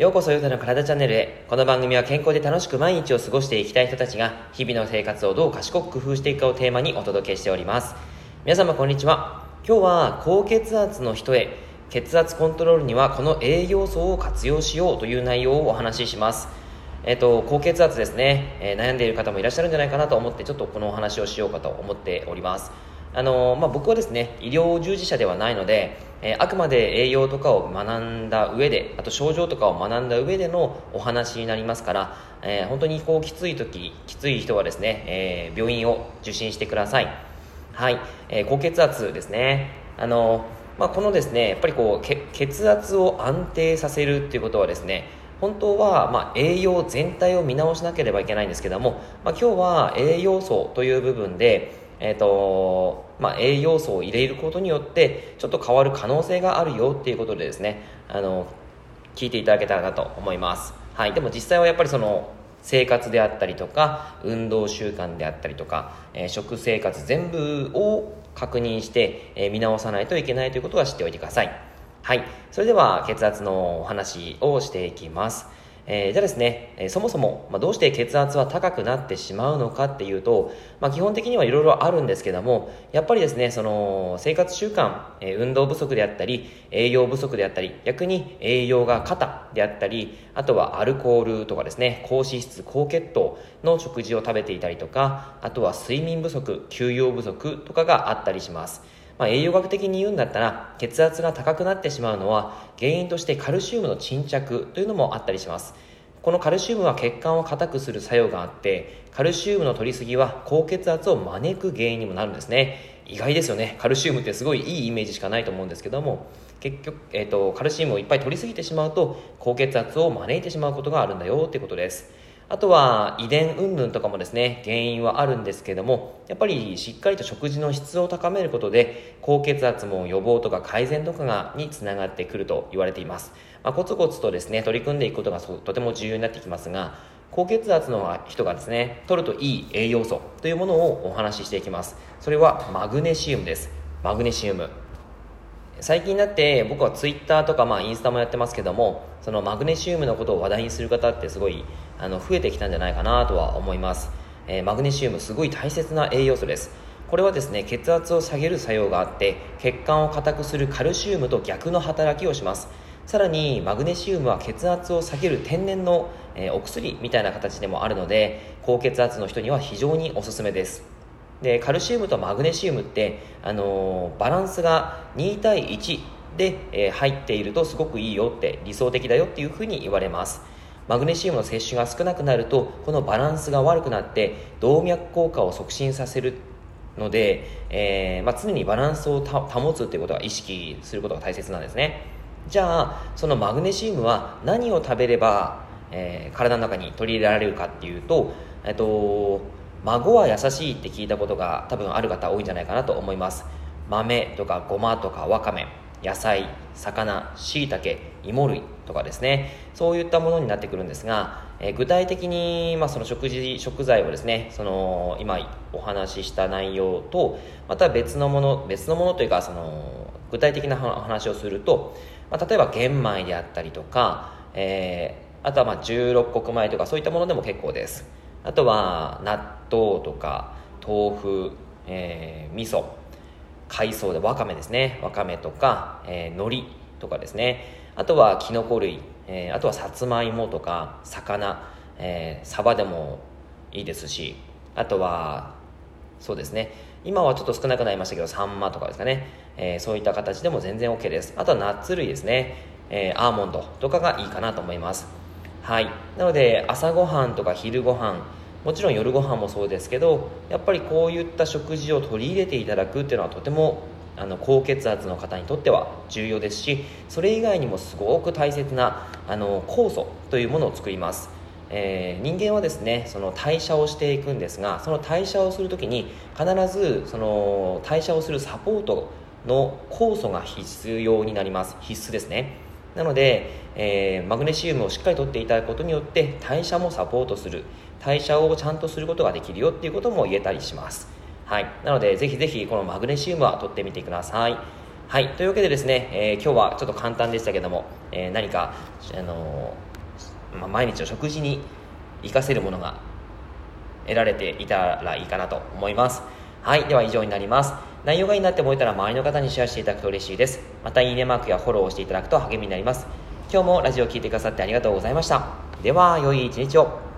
ようこそヨタの体チャンネルへ。この番組は健康で楽しく毎日を過ごしていきたい人たちが日々の生活をどう賢く工夫していくかをテーマにお届けしております。皆様こんにちは。今日は高血圧の人へ血圧コントロールにはこの栄養素を活用しようという内容をお話しします。えっと、高血圧ですね、えー、悩んでいる方もいらっしゃるんじゃないかなと思ってちょっとこのお話をしようかと思っております。あのまあ、僕はですね医療従事者ではないので、えー、あくまで栄養とかを学んだ上であと症状とかを学んだ上でのお話になりますから、えー、本当にこうきつい時きつい人はですね、えー、病院を受診してください。はい、え高血圧ですね。あの、まあ、このですねやっぱりこう血圧を安定させるっていうことはですね本当は、まあ、栄養全体を見直しなければいけないんですけども、まあ、今日は栄養素という部分でえーとまあ、栄養素を入れることによってちょっと変わる可能性があるよっていうことでですねあの聞いていただけたらなと思います、はい、でも実際はやっぱりその生活であったりとか運動習慣であったりとか、えー、食生活全部を確認して、えー、見直さないといけないということは知っておいてください。はい。それでは血圧のお話をしていきます。えー、じゃあですね、え、そもそも、ま、どうして血圧は高くなってしまうのかっていうと、まあ、基本的にはいろいろあるんですけども、やっぱりですね、その生活習慣、え、運動不足であったり、栄養不足であったり、逆に栄養が過多であったり、あとはアルコールとかですね、高脂質、高血糖の食事を食べていたりとか、あとは睡眠不足、休養不足とかがあったりします。まあ、栄養学的に言うんだったら血圧が高くなってしまうのは原因としてカルシウムの沈着というのもあったりします。このカルシウムは血管を硬くする作用があってカルシウムの取りすぎは高血圧を招く原因にもなるんですね。意外ですよね。カルシウムってすごいいいイメージしかないと思うんですけども結局、えーと、とカルシウムをいっぱい取りすぎてしまうと高血圧を招いてしまうことがあるんだよってことです。あとは遺伝云々とかもですね、原因はあるんですけども、やっぱりしっかりと食事の質を高めることで、高血圧も予防とか改善とかがにつながってくると言われています。まあ、コツコツとですね、取り組んでいくことがとても重要になってきますが、高血圧の人がですね、取るといい栄養素というものをお話ししていきます。それはマグネシウムです。マグネシウム。最近になって僕はツイッターとかまあインスタもやってますけどもそのマグネシウムのことを話題にする方ってすごいあの増えてきたんじゃないかなとは思います、えー、マグネシウムすごい大切な栄養素です。これはですね血圧を下げる作用があって血管を硬くするカルシウムと逆の働きをします。さらにマグネシウムは血圧を下げる天然の、えー、お薬みたいな形でもあるので高血圧の人には非常におすすめです。でカルシウムとマグネシウムって、あのー、バランスが2対1で、えー、入っているとすごくいいよって理想的だよっていうふうに言われます。マグネシウムの摂取が少なくなるとこのバランスが悪くなって動脈硬化を促進させるので、えー、まあ、常にバランスを保つっていうことは意識することが大切なんですね。じゃあそのマグネシウムは何を食べれば、えー、体の中に取り入れられるかっていうと、えっと孫は優しいって聞いたことが多分ある方多いんじゃないかなと思います。豆とかごまとかわかめ。野菜魚しいたけ芋類とかですね。そういったものになってくるんですが、えー、具体的に、まあ、その食事食材をですねその今お話しした内容とまた別のもの別のものというかその具体的な話をすると、まあ、例えば玄米であったりとか、えー、あとはまあ16穀米とかそういったものでも結構です。あとは納豆とか豆腐、えー、味噌海藻でわかめですね。わかめとか、えー、海苔とかですね。あとはきのこ類、えー、あとはさつまいもとか魚、えー、サバでもいいですし。あとはそうですね。今はちょっと少なくなりましたけどサンマとかですかね、えー、そういった形でも全然 OK です。あとはナッツ類ですね、えー、アーモンドとかがいいかなと思います。はい。なので朝ごはんとか昼ごはんもちろん夜ご飯もそうですけどやっぱりこういった食事を取り入れていただくっていうのはとてもあの高血圧の方にとっては重要ですしそれ以外にもすごく大切なあの酵素というものを作ります、えー、人間はですねその代謝をしていくんですがその代謝をする時に必ずその代謝をするサポートの酵素が必要になります。必須ですね。なので、えー、マグネシウムをしっかりとっていただくことによって代謝もサポートする。代謝をちゃんとすることができるよっていうことも言えたりします。はい。なのでぜひぜひこのマグネシウムは取ってみてください。はい。というわけでですね、えー、今日はちょっと簡単でしたけども、えー、何か、あのまあ、毎日の食事に活かせるものが得られていたらいいかなと思います。はいでは以上になります。内容がいいなって思えたら周りの方にシェアしていただくと嬉しいです。またいいねマークやフォローをしていただくと励みになります。今日もラジオを聴いてくださってありがとうございました。では良い一日を。